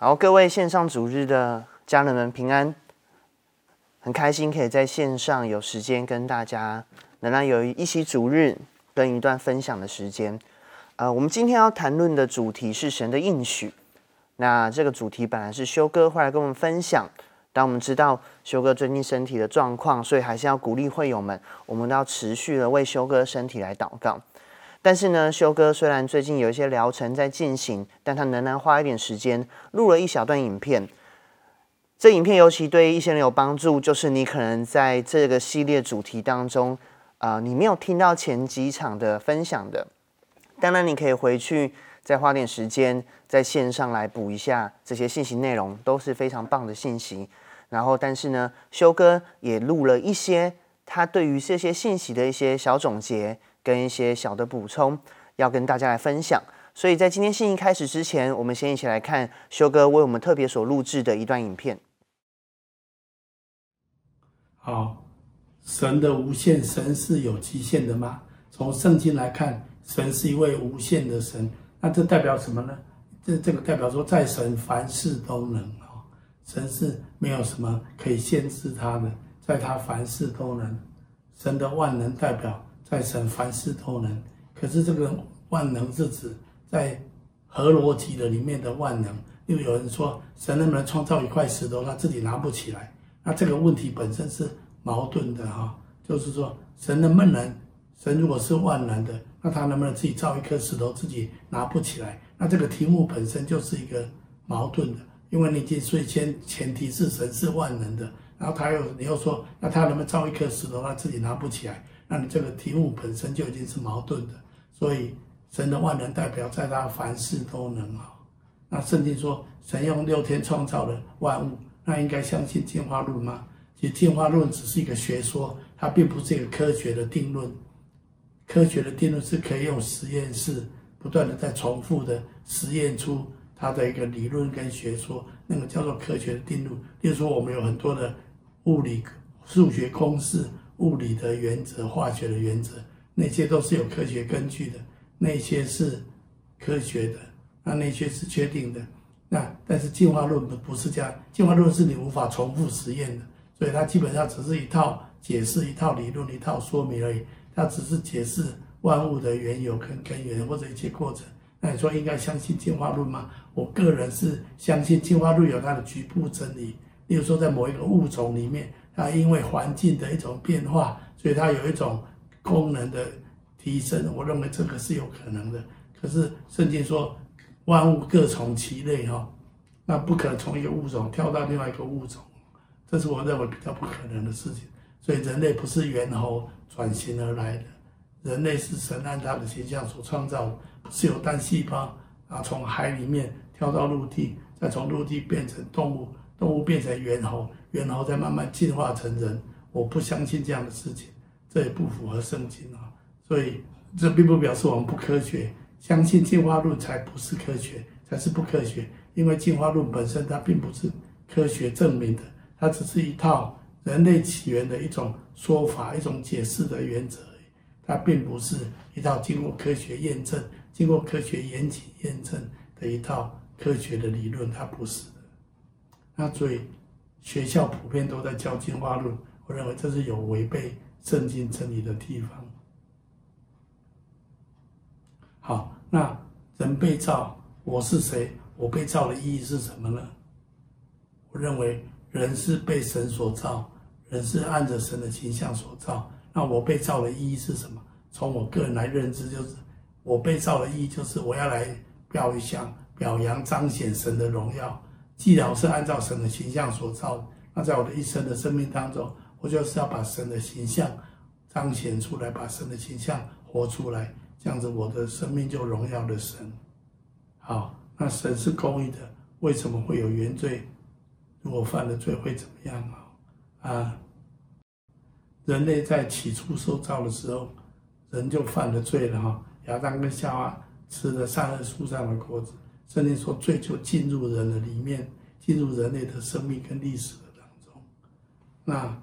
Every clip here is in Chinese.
好，各位线上主日的家人们平安，很开心可以在线上有时间跟大家能够有一起主日跟一段分享的时间。呃，我们今天要谈论的主题是神的应许。那这个主题本来是修哥会来跟我们分享，但我们知道修哥最近身体的状况，所以还是要鼓励会友们，我们都要持续的为修哥身体来祷告。但是呢，修哥虽然最近有一些疗程在进行，但他仍然花一点时间录了一小段影片。这影片尤其对一些人有帮助，就是你可能在这个系列主题当中，啊、你没有听到前几场的分享的，当然你可以回去再花点时间在线上来补一下这些信息内容，都是非常棒的信息。然后，但是呢，修哥也录了一些他对于这些信息的一些小总结。跟一些小的补充，要跟大家来分享。所以在今天信息开始之前，我们先一起来看修哥为我们特别所录制的一段影片。好，神的无限，神是有极限的吗？从圣经来看，神是一位无限的神。那这代表什么呢？这这个代表说，在神凡事都能啊，神是没有什么可以限制他的，在他凡事都能。神的万能代表。在神凡事都能，可是这个万能是指在合逻辑的里面的万能。又有人说，神能不能创造一块石头，他自己拿不起来？那这个问题本身是矛盾的哈。就是说，神能不能？神如果是万能的，那他能不能自己造一颗石头，自己拿不起来？那这个题目本身就是一个矛盾的，因为你已经最先前提是神是万能的，然后他又你又说，那他能不能造一颗石头，他自己拿不起来？那你这个题目本身就已经是矛盾的，所以神的万能代表在他凡事都能啊。那圣经说神用六天创造了万物，那应该相信进化论吗？其实进化论只是一个学说，它并不是一个科学的定论。科学的定论是可以用实验室不断的在重复的实验出它的一个理论跟学说，那个叫做科学的定论。例如说我们有很多的物理数学公式。物理的原则、化学的原则，那些都是有科学根据的，那些是科学的，那那些是确定的。那但是进化论不不是这样，进化论是你无法重复实验的，所以它基本上只是一套解释、一套理论、一套说明而已。它只是解释万物的缘由跟根源或者一些过程。那你说应该相信进化论吗？我个人是相信进化论有它的局部真理，例如说在某一个物种里面。那因为环境的一种变化，所以它有一种功能的提升。我认为这个是有可能的。可是圣经说万物各从其类哈，那不可能从一个物种跳到另外一个物种，这是我认为比较不可能的事情。所以人类不是猿猴转型而来的，人类是神按他的形象所创造，不是有单细胞啊从海里面跳到陆地，再从陆地变成动物，动物变成猿猴。猿猴再慢慢进化成人，我不相信这样的事情，这也不符合圣经啊。所以这并不表示我们不科学，相信进化论才不是科学，才是不科学。因为进化论本身它并不是科学证明的，它只是一套人类起源的一种说法、一种解释的原则。它并不是一套经过科学验证、经过科学严谨验证的一套科学的理论，它不是。那所以。学校普遍都在教进化论，我认为这是有违背圣经真理的地方。好，那人被造，我是谁？我被造的意义是什么呢？我认为人是被神所造，人是按着神的形象所造。那我被造的意义是什么？从我个人来认知，就是我被造的意义就是我要来表一下表扬彰显神的荣耀。既然我是按照神的形象所造，那在我的一生的生命当中，我就是要把神的形象彰显出来，把神的形象活出来，这样子我的生命就荣耀了神。好，那神是公义的，为什么会有原罪？如果犯了罪会怎么样啊？啊，人类在起初受造的时候，人就犯了罪了哈。亚当跟夏娃吃了善恶树上的果子。圣经说，罪就进入人的里面，进入人类的生命跟历史的当中。那，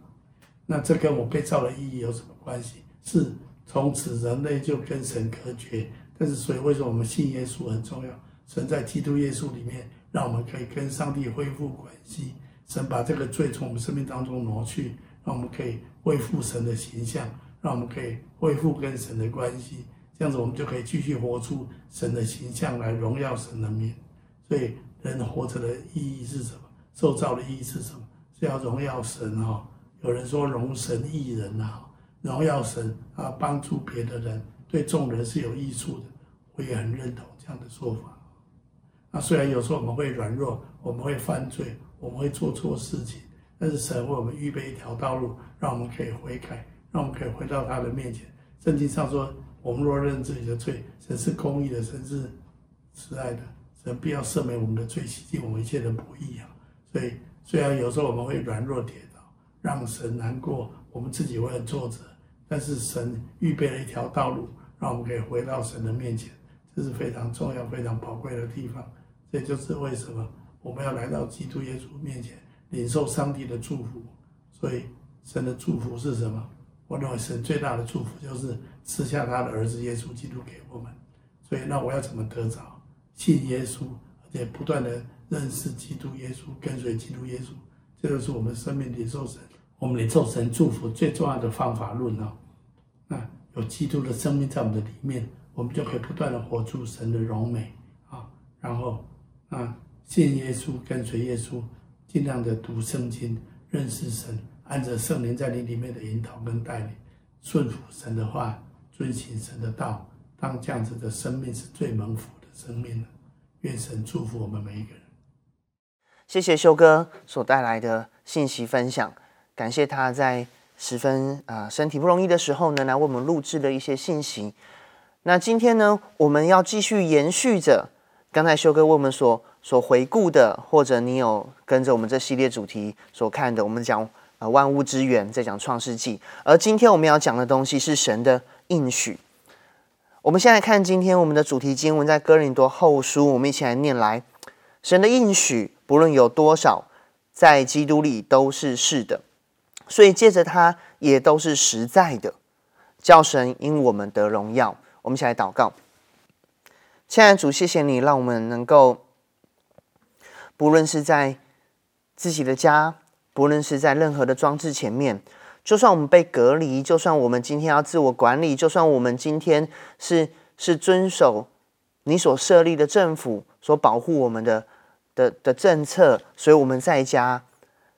那这跟我被造的意义有什么关系？是从此人类就跟神隔绝。但是，所以为什么我们信耶稣很重要？神在基督耶稣里面，让我们可以跟上帝恢复关系。神把这个罪从我们生命当中挪去，让我们可以恢复神的形象，让我们可以恢复跟神的关系。这样子，我们就可以继续活出神的形象来荣耀神的面。所以，人活着的意义是什么？受造的意义是什么？是要荣耀神哈。有人说荣神益人呐，荣耀神啊，帮助别的人，对众人是有益处的。我也很认同这样的说法。那虽然有时候我们会软弱，我们会犯罪，我们会做错事情，但是神为我们预备一条道路，让我们可以悔改，让我们可以回到他的面前。圣经上说，我们若认自己的罪，神是公义的，神是慈爱的，神必要赦免我们的罪，洗净我们一切的不义啊。所以，虽然有时候我们会软弱跌倒，让神难过，我们自己会很挫折，但是神预备了一条道路，让我们可以回到神的面前，这是非常重要、非常宝贵的地方。这就是为什么我们要来到基督耶稣面前，领受上帝的祝福。所以，神的祝福是什么？我认为神最大的祝福就是赐下他的儿子耶稣基督给我们。所以，那我要怎么得着？信耶稣，而且不断的认识基督耶稣，跟随基督耶稣，这就是我们生命领受神。我们领受神祝福最重要的方法论啊。那有基督的生命在我们的里面，我们就可以不断的活出神的荣美啊。然后啊，信耶稣，跟随耶稣，尽量的读圣经，认识神。按着圣灵在你里面的引导跟带领，顺服神的话，遵行神的道，当这样子的生命是最蒙福的生命。愿神祝福我们每一个人。谢谢修哥所带来的信息分享，感谢他在十分啊、身体不容易的时候呢，来为我们录制了一些信息。那今天呢，我们要继续延续着刚才修哥为我们所所回顾的，或者你有跟着我们这系列主题所看的，我们讲。啊，万物之源在讲创世纪，而今天我们要讲的东西是神的应许。我们先来看今天我们的主题经文，在哥林多后书，我们一起来念来：神的应许不论有多少，在基督里都是是的，所以借着他也都是实在的，叫神因我们得荣耀。我们一起来祷告，亲爱的主，谢谢你让我们能够，不论是在自己的家。不论是在任何的装置前面，就算我们被隔离，就算我们今天要自我管理，就算我们今天是是遵守你所设立的政府所保护我们的的的政策，所以我们在家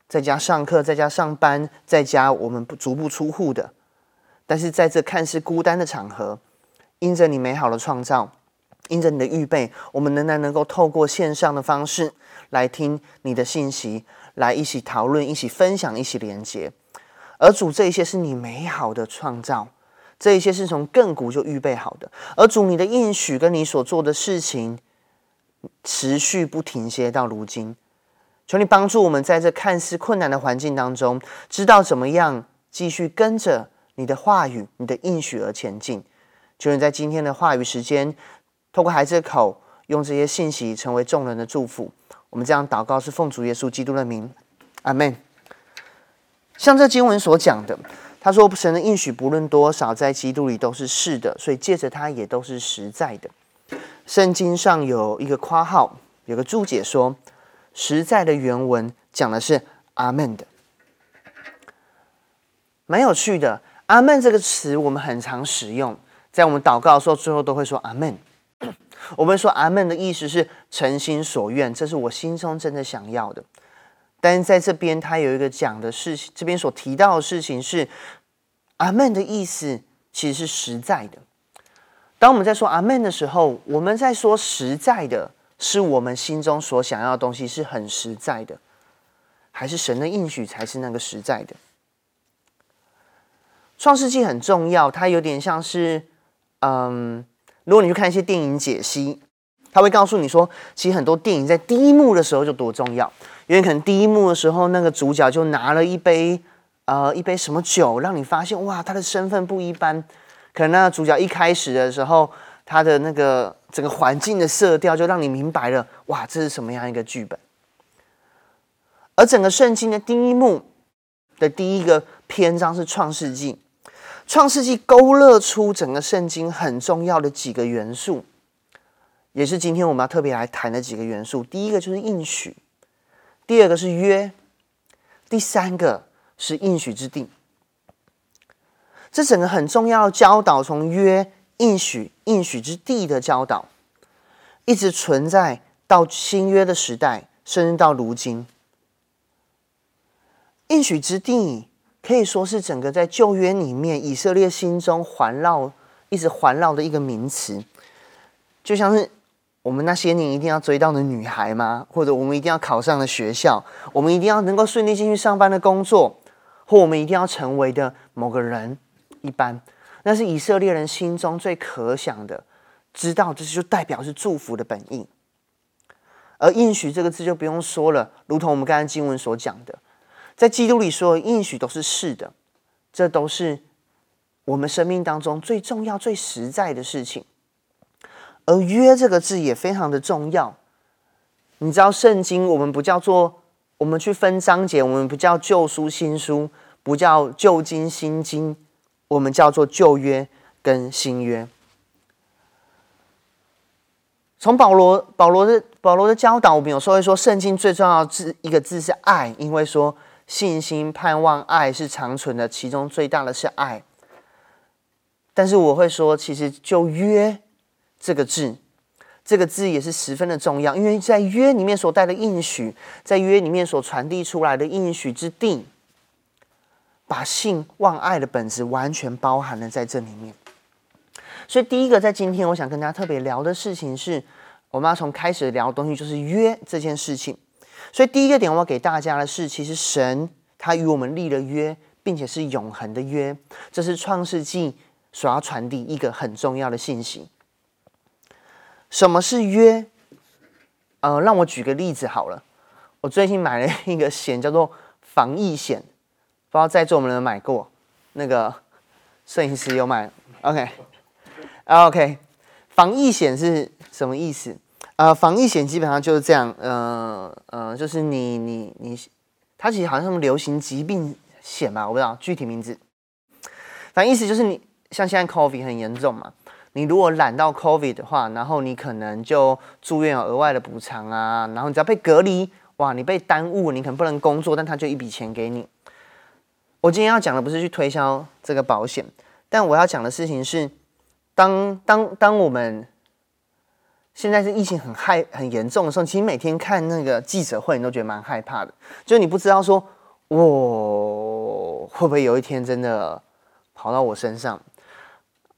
在家上课，在家上班，在家我们不足不出户的。但是在这看似孤单的场合，因着你美好的创造，因着你的预备，我们仍然能够透过线上的方式来听你的信息。来一起讨论，一起分享，一起连接。而主，这一些是你美好的创造，这一些是从亘古就预备好的。而主，你的应许跟你所做的事情，持续不停歇到如今。求你帮助我们，在这看似困难的环境当中，知道怎么样继续跟着你的话语、你的应许而前进。求你在今天的话语时间，透过孩子的口，用这些信息成为众人的祝福。我们这样祷告，是奉主耶稣基督的名，阿门。像这经文所讲的，他说：“神的应许不论多少，在基督里都是是的，所以借着他也都是实在的。”圣经上有一个括号，有个注解说：“实在的原文讲的是阿门的，蛮有趣的。阿门这个词我们很常使用，在我们祷告的时候，最后都会说阿门。”我们说阿门的意思是诚心所愿，这是我心中真的想要的。但是在这边，他有一个讲的事情，这边所提到的事情是阿门的意思，其实是实在的。当我们在说阿门的时候，我们在说实在的，是我们心中所想要的东西是很实在的，还是神的应许才是那个实在的？创世纪很重要，它有点像是嗯。如果你去看一些电影解析，他会告诉你说，其实很多电影在第一幕的时候就多重要，因为可能第一幕的时候，那个主角就拿了一杯呃一杯什么酒，让你发现哇，他的身份不一般。可能那个主角一开始的时候，他的那个整个环境的色调就让你明白了，哇，这是什么样一个剧本。而整个圣经的第一幕的第一个篇章是创世纪。创世纪勾勒出整个圣经很重要的几个元素，也是今天我们要特别来谈的几个元素。第一个就是应许，第二个是约，第三个是应许之地。这整个很重要的教导，从约、应许、应许之地的教导，一直存在到新约的时代，甚至到如今。应许之地可以说是整个在旧约里面以色列心中环绕、一直环绕的一个名词，就像是我们那些年一定要追到的女孩吗？或者我们一定要考上的学校，我们一定要能够顺利进去上班的工作，或我们一定要成为的某个人一般，那是以色列人心中最可想的，知道这就代表是祝福的本意。而应许这个字就不用说了，如同我们刚才经文所讲的。在基督里，所有应许都是是的，这都是我们生命当中最重要、最实在的事情。而约这个字也非常的重要。你知道，圣经我们不叫做我们去分章节，我们不叫旧书新书，不叫旧经新经，我们叫做旧约跟新约。从保罗保罗的保罗的教导，我们有时候会说，圣经最重要的字一个字是爱，因为说。信心、盼望、爱是长存的，其中最大的是爱。但是我会说，其实就约这个字，这个字也是十分的重要，因为在约里面所带的应许，在约里面所传递出来的应许之地，把信望爱的本质完全包含了在这里面。所以第一个，在今天我想跟大家特别聊的事情是，我们要从开始聊的东西就是约这件事情。所以第一个点，我要给大家的是，其实神他与我们立了约，并且是永恒的约。这是创世纪所要传递一个很重要的信息。什么是约？呃，让我举个例子好了。我最近买了一个险，叫做防疫险，不知道在座有没有买过？那个 摄影师有买？OK，OK，防疫险是什么意思？呃，防疫险基本上就是这样，呃呃，就是你你你，它其实好像什么流行疾病险吧，我不知道具体名字。反正意思就是你像现在 COVID 很严重嘛，你如果染到 COVID 的话，然后你可能就住院有额外的补偿啊，然后你只要被隔离，哇，你被耽误，你可能不能工作，但他就一笔钱给你。我今天要讲的不是去推销这个保险，但我要讲的事情是，当当当我们。现在是疫情很害很严重的时候，其实每天看那个记者会，你都觉得蛮害怕的。就你不知道说，我，会不会有一天真的跑到我身上？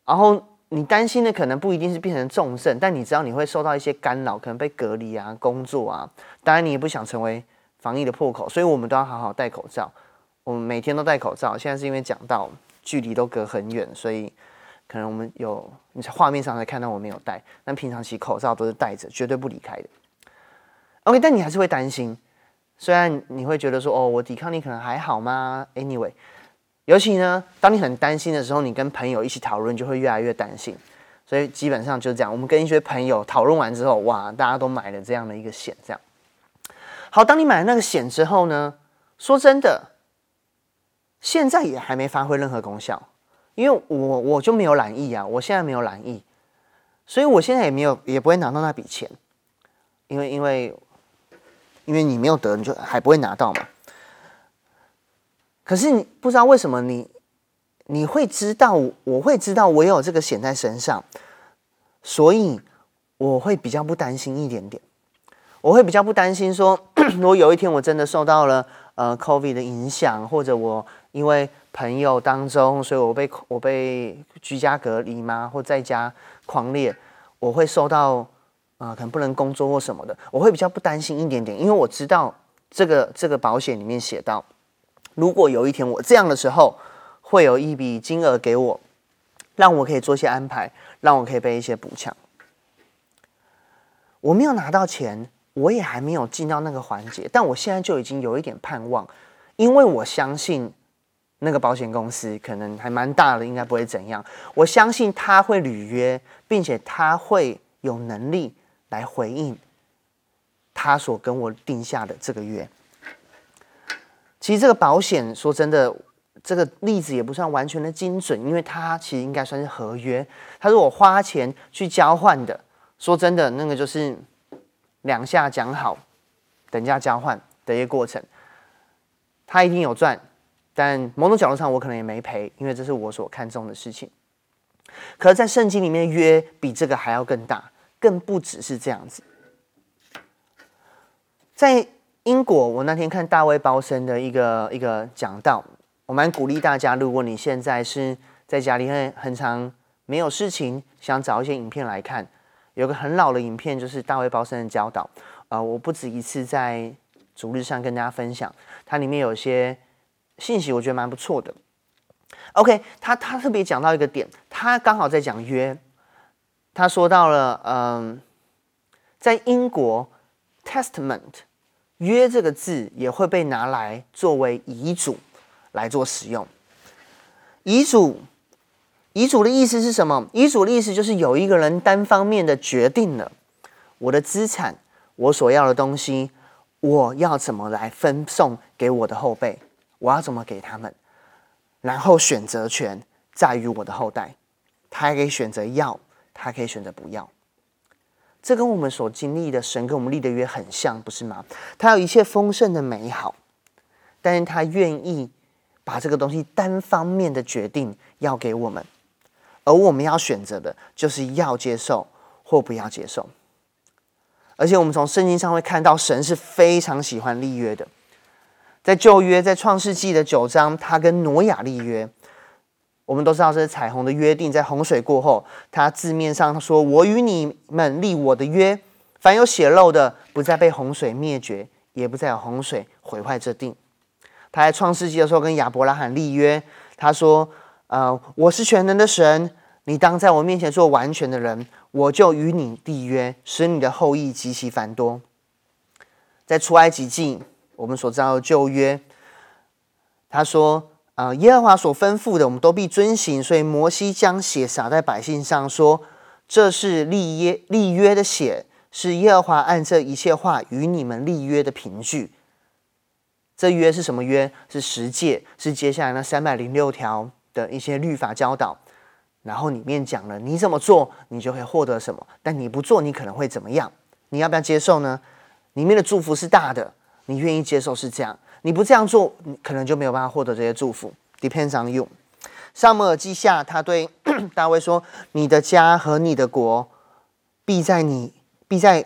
然后你担心的可能不一定是变成重症，但你知道你会受到一些干扰，可能被隔离啊、工作啊。当然你也不想成为防疫的破口，所以我们都要好好戴口罩。我们每天都戴口罩。现在是因为讲到距离都隔很远，所以。可能我们有你在画面上才看到我没有戴，但平常其实口罩都是戴着，绝对不离开的。OK，但你还是会担心，虽然你会觉得说，哦，我抵抗力可能还好吗？Anyway，尤其呢，当你很担心的时候，你跟朋友一起讨论，就会越来越担心。所以基本上就是这样，我们跟一些朋友讨论完之后，哇，大家都买了这样的一个险，这样。好，当你买了那个险之后呢，说真的，现在也还没发挥任何功效。因为我我就没有染疫啊，我现在没有染疫，所以我现在也没有也不会拿到那笔钱，因为因为因为你没有得，你就还不会拿到嘛。可是你不知道为什么你你会知道，我会知道我有这个险在身上，所以我会比较不担心一点点，我会比较不担心说，如果有一天我真的受到了呃 COVID 的影响，或者我因为。朋友当中，所以我被我被居家隔离吗？或在家狂烈，我会受到啊、可能不能工作或什么的，我会比较不担心一点点，因为我知道这个这个保险里面写到，如果有一天我这样的时候，会有一笔金额给我，让我可以做些安排，让我可以被一些补强。我没有拿到钱，我也还没有进到那个环节，但我现在就已经有一点盼望，因为我相信。那个保险公司可能还蛮大的，应该不会怎样。我相信他会履约，并且他会有能力来回应他所跟我定下的这个约。其实这个保险说真的，这个例子也不算完全的精准，因为它其实应该算是合约，它是我花钱去交换的，说真的，那个就是两下讲好，等价交换的一个过程。他一定有赚，但某种角度上我可能也没赔，因为这是我所看重的事情。可是，在圣经里面，约比这个还要更大，更不只是这样子。在英国，我那天看大卫包森的一个一个讲道，我蛮鼓励大家，如果你现在是在家里很很常没有事情，想找一些影片来看，有个很老的影片，就是大卫包森的教导。呃，我不止一次在主日上跟大家分享，它里面有些信息，我觉得蛮不错的。OK，他他特别讲到一个点，他刚好在讲约，他说到了，嗯，在英国 Testament。约这个字也会被拿来作为遗嘱来做使用。遗嘱，遗嘱的意思是什么？遗嘱的意思就是有一个人单方面的决定了我的资产，我所要的东西，我要怎么来分送给我的后辈，我要怎么给他们，然后选择权在于我的后代，他还可以选择要，他可以选择不要。这跟我们所经历的神跟我们立的约很像，不是吗？他有一切丰盛的美好，但是他愿意把这个东西单方面的决定要给我们，而我们要选择的就是要接受或不要接受。而且我们从圣经上会看到，神是非常喜欢立约的，在旧约，在创世纪的九章，他跟挪亚立约。我们都知道这是彩虹的约定，在洪水过后，他字面上说：“我与你们立我的约，凡有血漏的，不再被洪水灭绝，也不再有洪水毁坏这地。”他在创世纪的时候跟亚伯拉罕立约，他说：“呃，我是全能的神，你当在我面前做完全的人，我就与你立约，使你的后裔极其繁多。”在出埃及记，我们所知道的旧约，他说。啊，耶和华所吩咐的，我们都必遵行。所以摩西将血洒在百姓上，说：“这是立约立约的血，是耶和华按这一切话与你们立约的凭据。”这约是什么约？是十诫，是接下来那三百零六条的一些律法教导。然后里面讲了，你怎么做，你就会获得什么；但你不做，你可能会怎么样？你要不要接受呢？里面的祝福是大的，你愿意接受是这样。你不这样做，你可能就没有办法获得这些祝福。Depends on you。撒母耳记下，他对 大卫说：“你的家和你的国必在你必在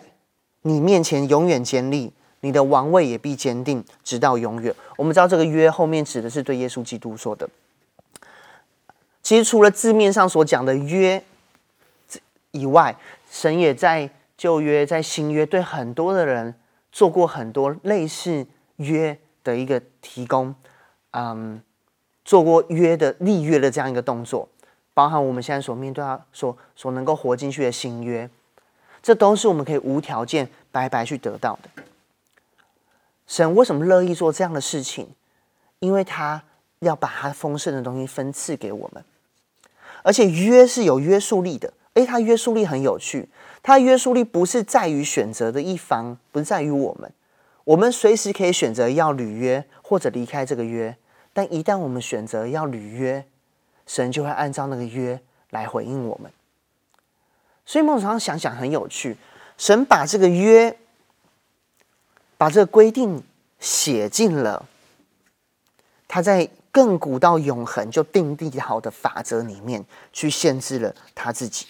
你面前永远坚立，你的王位也必坚定，直到永远。”我们知道这个约后面指的是对耶稣基督说的。其实除了字面上所讲的约以外，神也在旧约、在新约对很多的人做过很多类似约的一个提供，嗯，做过约的立约的这样一个动作，包含我们现在所面对到所所能够活进去的新约，这都是我们可以无条件白白去得到的。神为什么乐意做这样的事情？因为他要把他丰盛的东西分赐给我们，而且约是有约束力的。诶，他约束力很有趣，他约束力不是在于选择的一方，不是在于我们。我们随时可以选择要履约或者离开这个约，但一旦我们选择要履约，神就会按照那个约来回应我们。所以，某种程度上想想很有趣，神把这个约，把这个规定写进了他在亘古到永恒就定立好的法则里面，去限制了他自己。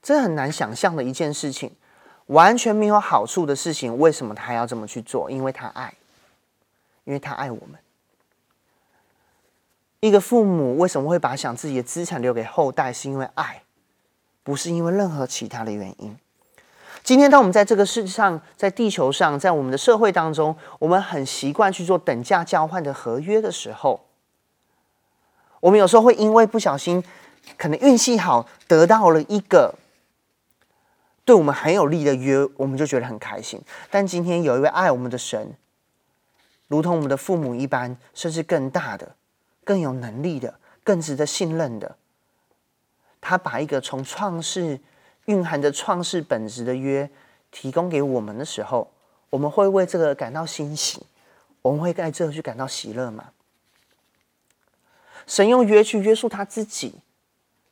这很难想象的一件事情。完全没有好处的事情，为什么他要这么去做？因为他爱，因为他爱我们。一个父母为什么会把想自己的资产留给后代？是因为爱，不是因为任何其他的原因。今天，当我们在这个世界上，在地球上，在我们的社会当中，我们很习惯去做等价交换的合约的时候，我们有时候会因为不小心，可能运气好，得到了一个。对我们很有利的约，我们就觉得很开心。但今天有一位爱我们的神，如同我们的父母一般，甚至更大的、更有能力的、更值得信任的，他把一个从创世蕴含着创世本质的约提供给我们的时候，我们会为这个感到欣喜，我们会在这去感到喜乐吗？神用约去约束他自己，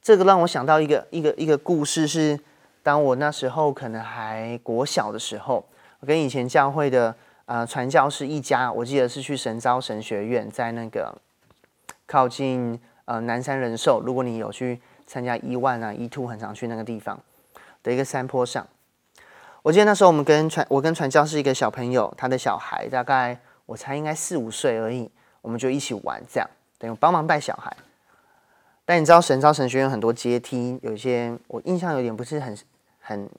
这个让我想到一个一个一个故事是，当我那时候可能还国小的时候，我跟以前教会的呃传教士一家，我记得是去神召神学院，在那个靠近呃南山人寿，如果你有去参加 E1 啊一 two 很常去那个地方的一个山坡上。我记得那时候我们跟传我跟传教士一个小朋友，他的小孩大概我猜应该四五岁而已，我们就一起玩这样，等于帮忙带小孩。但你知道神召神学院很多阶梯，有些我印象有点不是很很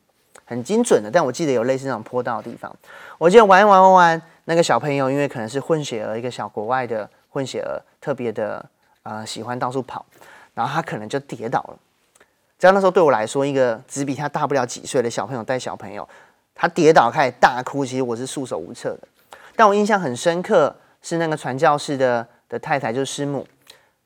很精准的，但我记得有类似那种坡道的地方。我记得玩玩玩玩，那个小朋友因为可能是混血儿，一个小国外的混血儿，特别的呃喜欢到处跑，然后他可能就跌倒了。只要那时候对我来说，一个只比他大不了几岁的小朋友带小朋友，他跌倒开始大哭，其实我是束手无策的。但我印象很深刻是那个传教士的的太太，就是师母。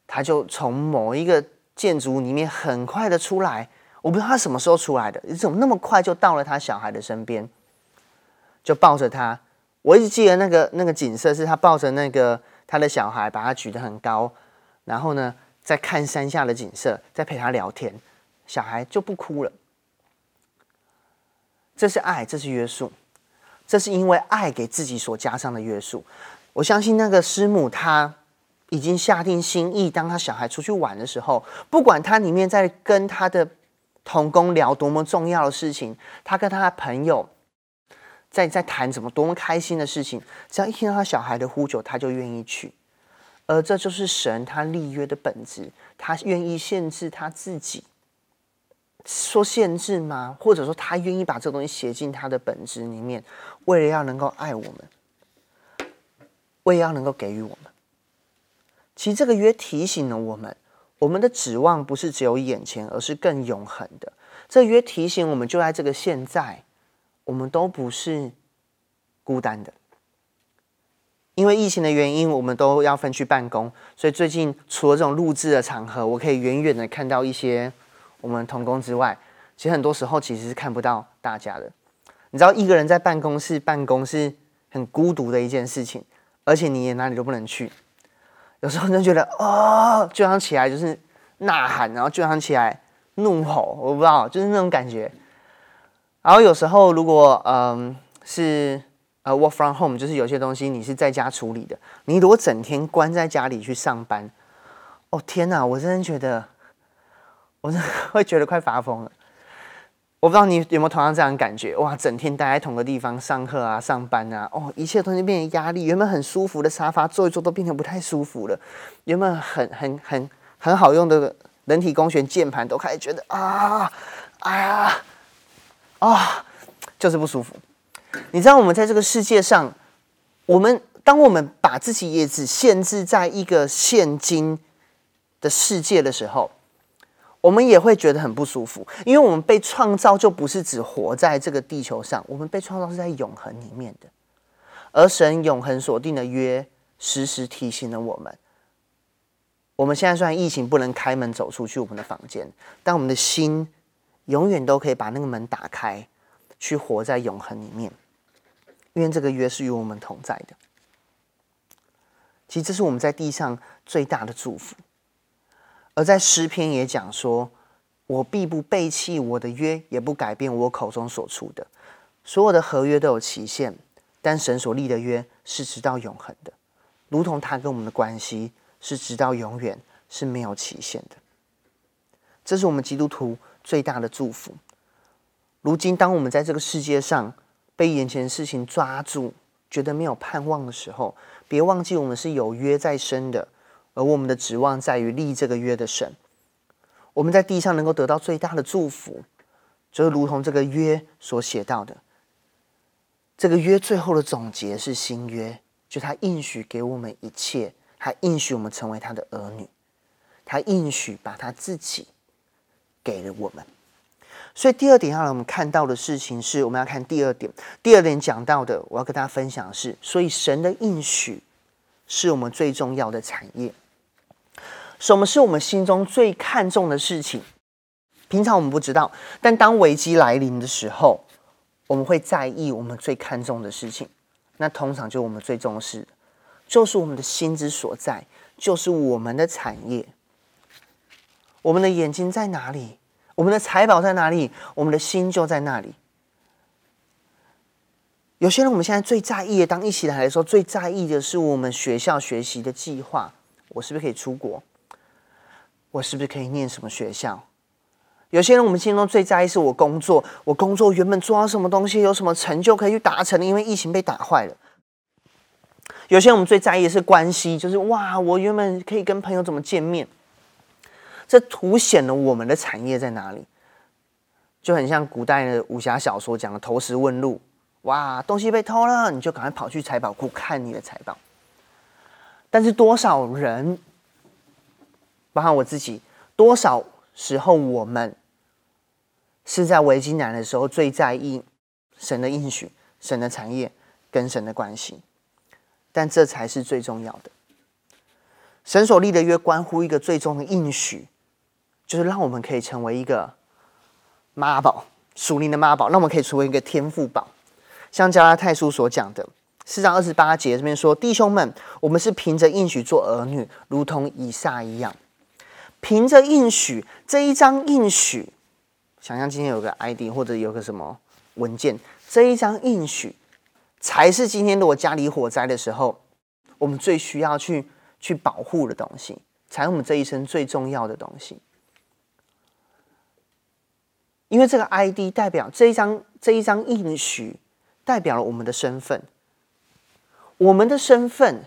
他就从某一个建筑里面很快的出来，我不知道他什么时候出来的，你怎么那么快就到了他小孩的身边，就抱着他。我一直记得那个那个景色，是他抱着那个他的小孩，把他举得很高，然后呢，在看山下的景色，在陪他聊天，小孩就不哭了。这是爱，这是约束，这是因为爱给自己所加上的约束。我相信那个师母她。已经下定心意，当他小孩出去玩的时候，不管他里面在跟他的同工聊多么重要的事情，他跟他的朋友在在谈什么多么开心的事情，只要一听到他小孩的呼救，他就愿意去。而这就是神他立约的本质，他愿意限制他自己，说限制吗？或者说他愿意把这东西写进他的本质里面，为了要能够爱我们，为了要能够给予我们。其实这个约提醒了我们，我们的指望不是只有眼前，而是更永恒的。这约提醒我们，就在这个现在，我们都不是孤单的。因为疫情的原因，我们都要分区办公，所以最近除了这种录制的场合，我可以远远的看到一些我们同工之外，其实很多时候其实是看不到大家的。你知道，一个人在办公室办公是很孤独的一件事情，而且你也哪里都不能去。有时候就觉得哦，就想起来就是呐喊，然后就想起来怒吼，我不知道，就是那种感觉。然后有时候如果嗯是呃 work from home，就是有些东西你是在家处理的，你如果整天关在家里去上班，哦天哪，我真的觉得，我真的 会觉得快发疯了。我不知道你有没有同样这样的感觉？哇，整天待在同个地方上课啊、上班啊，哦，一切东西变成压力。原本很舒服的沙发坐一坐都变成不太舒服了。原本很很很很好用的人体工学键盘都开始觉得啊，哎呀，啊，就是不舒服。你知道我们在这个世界上，我们当我们把自己也只限制在一个现今的世界的时候。我们也会觉得很不舒服，因为我们被创造就不是只活在这个地球上，我们被创造是在永恒里面的。而神永恒所定的约，时时提醒了我们。我们现在虽然疫情不能开门走出去我们的房间，但我们的心永远都可以把那个门打开，去活在永恒里面，因为这个约是与我们同在的。其实这是我们在地上最大的祝福。而在诗篇也讲说：“我必不背弃我的约，也不改变我口中所出的。所有的合约都有期限，但神所立的约是直到永恒的，如同他跟我们的关系是直到永远，是没有期限的。这是我们基督徒最大的祝福。如今，当我们在这个世界上被眼前的事情抓住，觉得没有盼望的时候，别忘记我们是有约在身的。”而我们的指望在于立这个约的神，我们在地上能够得到最大的祝福，就是如同这个约所写到的。这个约最后的总结是新约，就他应许给我们一切，他应许我们成为他的儿女，他应许把他自己给了我们。所以第二点要让我们看到的事情是，我们要看第二点。第二点讲到的，我要跟大家分享的是，所以神的应许是我们最重要的产业。什么是我们心中最看重的事情？平常我们不知道，但当危机来临的时候，我们会在意我们最看重的事情。那通常就我们最重视，就是我们的心之所在，就是我们的产业。我们的眼睛在哪里？我们的财宝在哪里？我们的心就在那里。有些人，我们现在最在意的，当一起来的时候，最在意的是我们学校学习的计划。我是不是可以出国？我是不是可以念什么学校？有些人，我们心中最在意是我工作，我工作原本做到什么东西，有什么成就可以去达成的，因为疫情被打坏了。有些人，我们最在意的是关系，就是哇，我原本可以跟朋友怎么见面。这凸显了我们的产业在哪里，就很像古代的武侠小说讲的投石问路，哇，东西被偷了，你就赶快跑去财宝库看你的财宝。但是多少人，包括我自己，多少时候我们是在危机难的时候最在意神的应许、神的产业跟神的关系，但这才是最重要的。神所立的约关乎一个最终的应许。就是让我们可以成为一个妈宝，属灵的妈宝，让我们可以成为一个天赋宝。像加拉太书所讲的四章二十八节这边说：“弟兄们，我们是凭着应许做儿女，如同以撒一样。凭着应许这一张应许，想象今天有个 ID 或者有个什么文件，这一张应许才是今天如果家里火灾的时候，我们最需要去去保护的东西，才是我们这一生最重要的东西。”因为这个 ID 代表这一张这一张应许，代表了我们的身份。我们的身份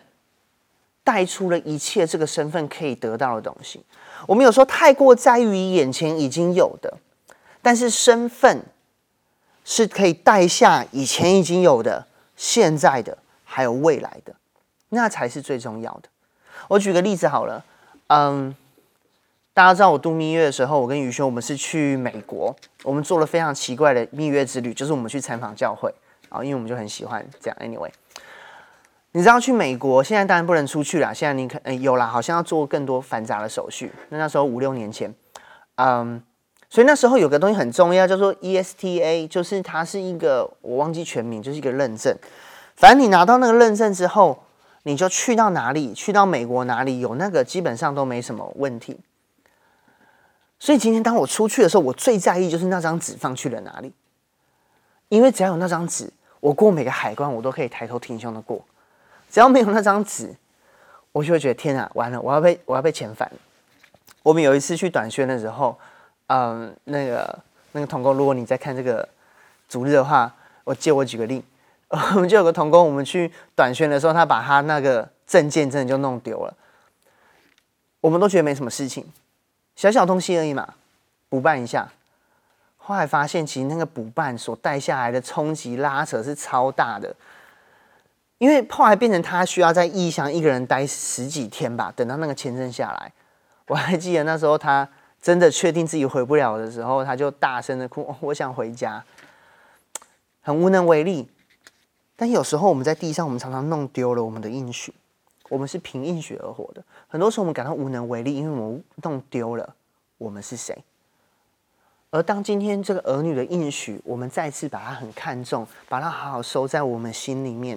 带出了一切这个身份可以得到的东西。我们有时候太过在于眼前已经有的，但是身份是可以带下以前已经有的、现在的还有未来的，那才是最重要的。我举个例子好了，嗯。大家知道我度蜜月的时候，我跟宇轩我们是去美国，我们做了非常奇怪的蜜月之旅，就是我们去参访教会啊，因为我们就很喜欢这样。Anyway，你知道去美国现在当然不能出去了，现在你可、欸、有啦，好像要做更多繁杂的手续。那那时候五六年前，嗯，所以那时候有个东西很重要，叫做 ESTA，就是它是一个我忘记全名，就是一个认证。反正你拿到那个认证之后，你就去到哪里，去到美国哪里有那个，基本上都没什么问题。所以今天当我出去的时候，我最在意就是那张纸放去了哪里，因为只要有那张纸，我过每个海关我都可以抬头挺胸的过。只要没有那张纸，我就会觉得天啊，完了，我要被我要被遣返。我们有一次去短宣的时候，嗯，那个那个同工，如果你在看这个主日的话，我借我举个例，我们就有个同工，我们去短宣的时候，他把他那个证件真的就弄丢了，我们都觉得没什么事情。小小东西而已嘛，补办一下。后来发现，其实那个补办所带下来的冲击拉扯是超大的，因为后来变成他需要在异乡一个人待十几天吧，等到那个签证下来。我还记得那时候他真的确定自己回不了的时候，他就大声的哭：“我想回家。”很无能为力。但有时候我们在地上，我们常常弄丢了我们的应许。我们是凭应许而活的，很多时候我们感到无能为力，因为我们弄丢了我们是谁。而当今天这个儿女的应许，我们再次把它很看重，把它好好收在我们心里面，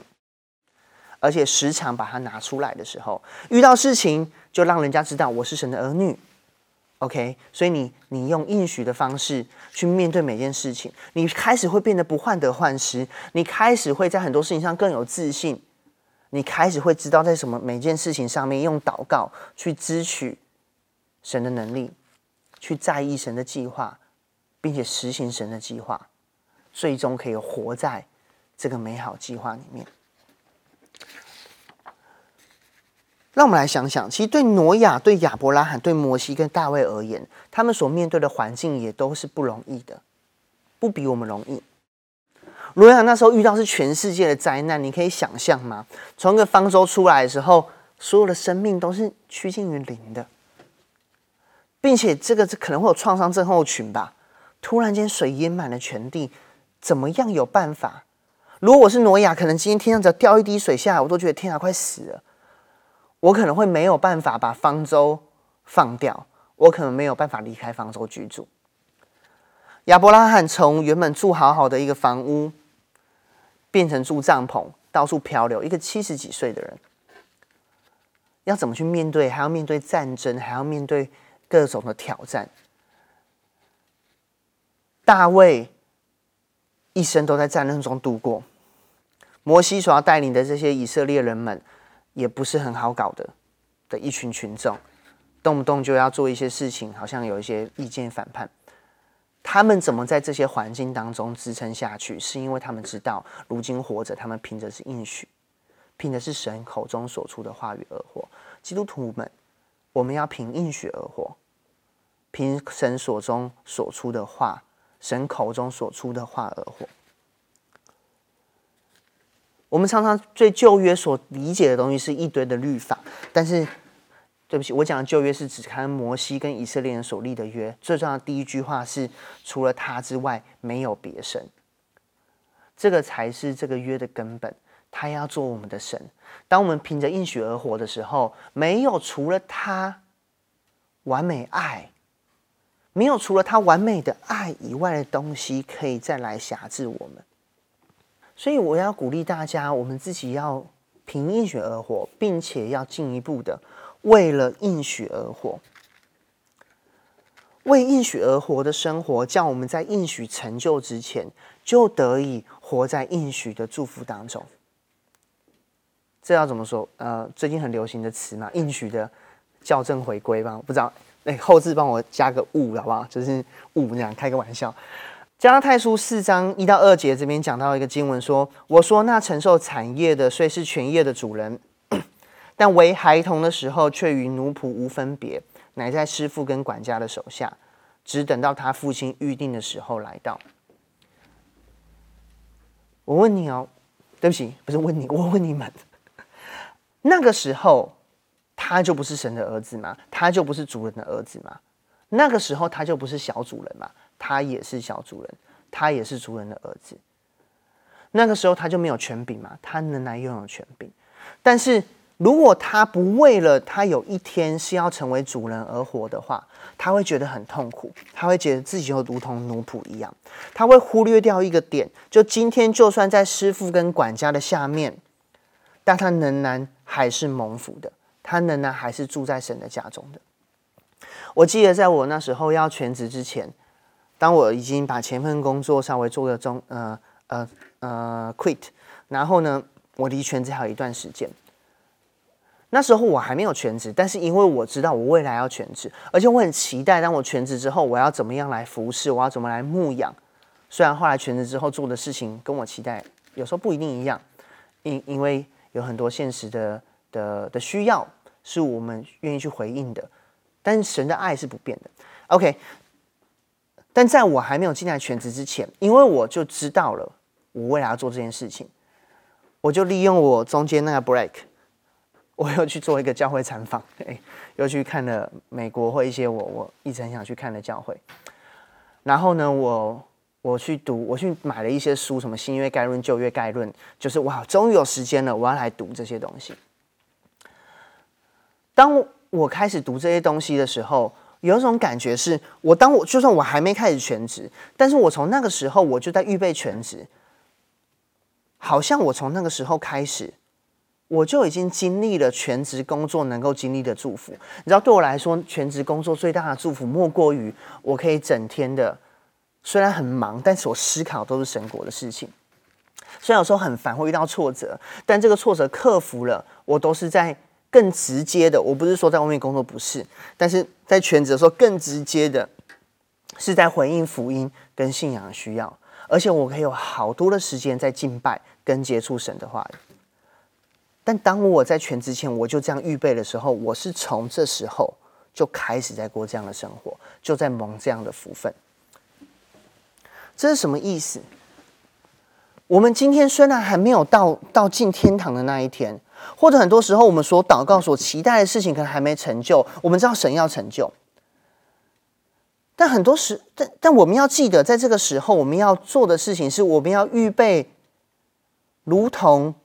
而且时常把它拿出来的时候，遇到事情就让人家知道我是神的儿女。OK，所以你你用应许的方式去面对每件事情，你开始会变得不患得患失，你开始会在很多事情上更有自信。你开始会知道在什么每件事情上面用祷告去支取神的能力，去在意神的计划，并且实行神的计划，最终可以活在这个美好计划里面。让我们来想想，其实对挪亚、对亚伯拉罕、对摩西跟大卫而言，他们所面对的环境也都是不容易的，不比我们容易。挪亚那时候遇到是全世界的灾难，你可以想象吗？从一个方舟出来的时候，所有的生命都是趋近于零的，并且这个可能会有创伤症候群吧。突然间水淹满了全地，怎么样有办法？如果我是挪亚，可能今天天上只要掉一滴水下来，我都觉得天啊，快死了。我可能会没有办法把方舟放掉，我可能没有办法离开方舟居住。亚伯拉罕从原本住好好的一个房屋。变成住帐篷，到处漂流。一个七十几岁的人，要怎么去面对？还要面对战争，还要面对各种的挑战。大卫一生都在战争中度过，摩西所要带领的这些以色列人们，也不是很好搞的的一群群众，动不动就要做一些事情，好像有一些意见反叛。他们怎么在这些环境当中支撑下去？是因为他们知道，如今活着，他们凭的是应许，凭的是神口中所出的话语而活。基督徒们，我们要凭应许而活，凭神所中所出的话，神口中所出的话而活。我们常常对旧约所理解的东西是一堆的律法，但是。对不起，我讲的旧约是指看摩西跟以色列人所立的约。最重要的第一句话是：除了他之外，没有别神。这个才是这个约的根本。他要做我们的神。当我们凭着应许而活的时候，没有除了他完美爱，没有除了他完美的爱以外的东西可以再来辖制我们。所以我要鼓励大家，我们自己要凭应许而活，并且要进一步的。为了应许而活，为应许而活的生活，叫我们在应许成就之前，就得以活在应许的祝福当中。这要怎么说？呃，最近很流行的词嘛，应许的校正回归吧。不知道，哎，后制帮我加个误，好不好？就是误，这样开个玩笑。加拉太书四章一到二节这边讲到一个经文说：“我说那承受产业的，虽是全业的主人。”但为孩童的时候，却与奴仆无分别，乃在师傅跟管家的手下，只等到他父亲预定的时候来到。我问你哦，对不起，不是问你，我问你们，那个时候他就不是神的儿子吗？他就不是主人的儿子吗？那个时候他就不是小主人吗？他也是小主人，他也是主人的儿子。那个时候他就没有权柄吗？他仍然拥有权柄，但是。如果他不为了他有一天是要成为主人而活的话，他会觉得很痛苦，他会觉得自己就如同奴仆一样，他会忽略掉一个点，就今天就算在师傅跟管家的下面，但他仍然还是蒙福的，他仍然还是住在神的家中的。我记得在我那时候要全职之前，当我已经把前份工作稍微做个中，呃呃呃 quit，然后呢，我离全职还有一段时间。那时候我还没有全职，但是因为我知道我未来要全职，而且我很期待，当我全职之后，我要怎么样来服侍，我要怎么来牧养。虽然后来全职之后做的事情跟我期待有时候不一定一样，因因为有很多现实的的的需要是我们愿意去回应的，但是神的爱是不变的。OK，但在我还没有进来全职之前，因为我就知道了我未来要做这件事情，我就利用我中间那个 break。我又去做一个教会参访，哎，又去看了美国或一些我我一直很想去看的教会。然后呢，我我去读，我去买了一些书，什么新约概论、旧约概论，就是哇，终于有时间了，我要来读这些东西。当我开始读这些东西的时候，有一种感觉是，我当我就算我还没开始全职，但是我从那个时候我就在预备全职，好像我从那个时候开始。我就已经经历了全职工作能够经历的祝福，你知道，对我来说，全职工作最大的祝福莫过于我可以整天的，虽然很忙，但是我思考都是神国的事情。虽然有时候很烦，会遇到挫折，但这个挫折克服了，我都是在更直接的。我不是说在外面工作不是，但是在全职的时候更直接的，是在回应福音跟信仰的需要，而且我可以有好多的时间在敬拜跟接触神的话语。但当我在全职前，我就这样预备的时候，我是从这时候就开始在过这样的生活，就在蒙这样的福分。这是什么意思？我们今天虽然还没有到到进天堂的那一天，或者很多时候我们所祷告、所期待的事情可能还没成就，我们知道神要成就，但很多时，但但我们要记得，在这个时候，我们要做的事情是，我们要预备，如同。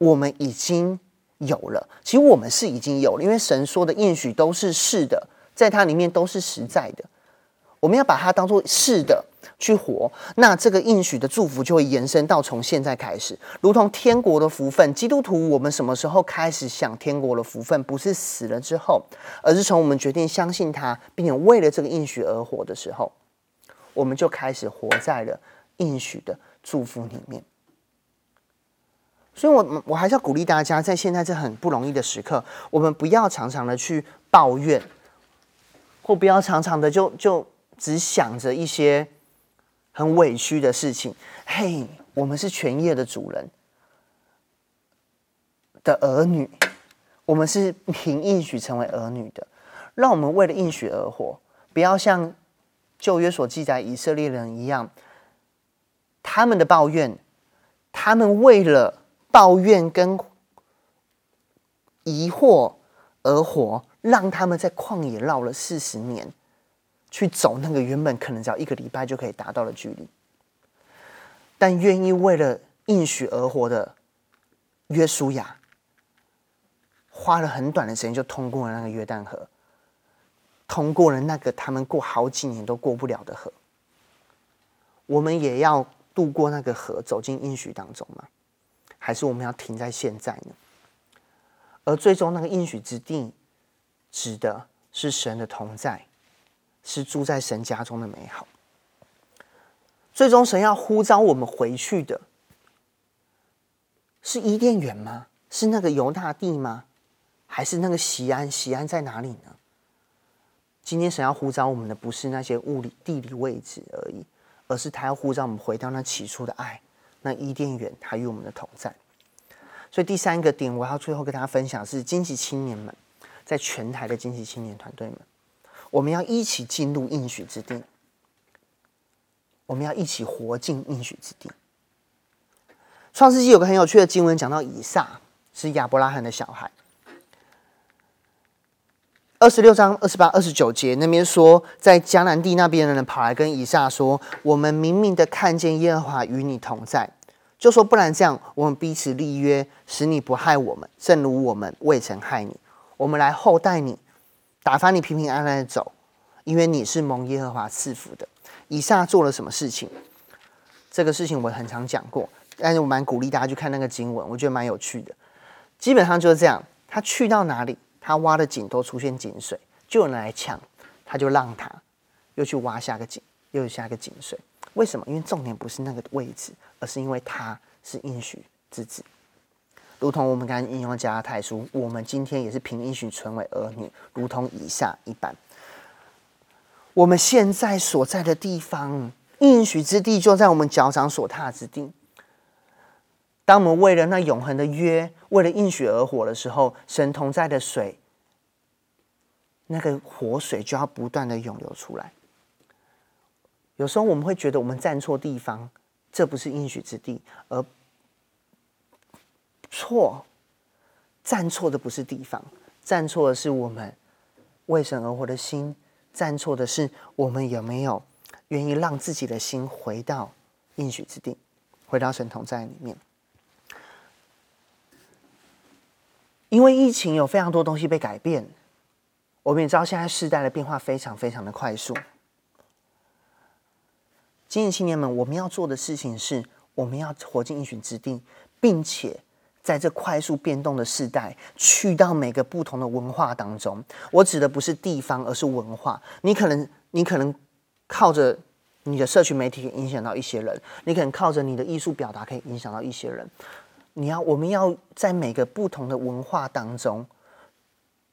我们已经有了，其实我们是已经有了，因为神说的应许都是是的，在它里面都是实在的。我们要把它当做是的去活，那这个应许的祝福就会延伸到从现在开始，如同天国的福分。基督徒，我们什么时候开始享天国的福分？不是死了之后，而是从我们决定相信他，并且为了这个应许而活的时候，我们就开始活在了应许的祝福里面。所以我，我我还是要鼓励大家，在现在这很不容易的时刻，我们不要常常的去抱怨，或不要常常的就就。只想着一些很委屈的事情。嘿，我们是全业的主人的儿女，我们是凭应许成为儿女的。让我们为了应许而活，不要像旧约所记载以色列人一样，他们的抱怨，他们为了抱怨跟疑惑而活，让他们在旷野绕了四十年。去走那个原本可能只要一个礼拜就可以达到的距离，但愿意为了应许而活的约书亚，花了很短的时间就通过了那个约旦河，通过了那个他们过好几年都过不了的河。我们也要渡过那个河，走进应许当中吗？还是我们要停在现在呢？而最终那个应许之地，指的是神的同在。是住在神家中的美好。最终，神要呼召我们回去的，是伊甸园吗？是那个犹大地吗？还是那个锡安？锡安在哪里呢？今天，神要呼召我们的，不是那些物理、地理位置而已，而是他要呼召我们回到那起初的爱，那伊甸园，他与我们的同在。所以，第三个点，我要最后跟大家分享是：荆棘青年们，在全台的荆棘青年团队们。我们要一起进入应许之地，我们要一起活进应许之地。创世纪有个很有趣的经文，讲到以撒是亚伯拉罕的小孩。二十六章二十八、二十九节那边说，在迦南地那边的人跑来跟以撒说：“我们明明的看见耶和华与你同在，就说不然这样，我们彼此立约，使你不害我们，正如我们未曾害你。我们来厚待你。”打发你平平安安的走，因为你是蒙耶和华赐福的。以撒做了什么事情？这个事情我很常讲过，但是我蛮鼓励大家去看那个经文，我觉得蛮有趣的。基本上就是这样，他去到哪里，他挖的井都出现井水，就有人来抢，他就让他又去挖下个井，又有下个井水。为什么？因为重点不是那个位置，而是因为他是应许之子。如同我们刚刚引用加拉太书，我们今天也是凭应许成为儿女，如同以下一般。我们现在所在的地方，应许之地就在我们脚掌所踏之地。当我们为了那永恒的约，为了应许而活的时候，神同在的水，那个活水就要不断的涌流出来。有时候我们会觉得我们站错地方，这不是应许之地，而。错，站错的不是地方，站错的是我们为神而活的心，站错的是我们有没有愿意让自己的心回到应许之地，回到神同在里面。因为疫情有非常多东西被改变，我们也知道现在世代的变化非常非常的快速。今年青年们，我们要做的事情是，我们要活进应许之地，并且。在这快速变动的时代，去到每个不同的文化当中，我指的不是地方，而是文化。你可能，你可能靠着你的社群媒体影响到一些人，你可能靠着你的艺术表达可以影响到一些人。你要，我们要在每个不同的文化当中，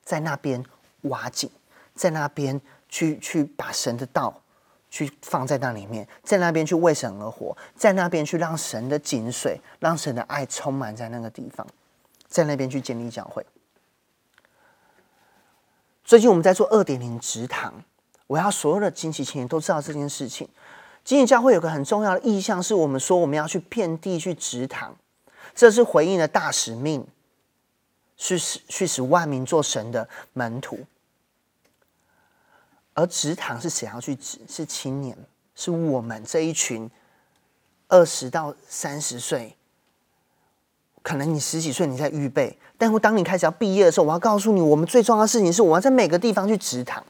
在那边挖井，在那边去去把神的道。去放在那里面，在那边去为神而活，在那边去让神的井水、让神的爱充满在那个地方，在那边去建立教会。最近我们在做二点零植堂，我要所有的荆棘青年都知道这件事情。经营教会有个很重要的意向，是我们说我们要去遍地去植堂，这是回应的大使命，去使去使万民做神的门徒。而职堂是谁要去指？是青年，是我们这一群二十到三十岁，可能你十几岁你在预备，但当你开始要毕业的时候，我要告诉你，我们最重要的事情是，我要在每个地方去职堂。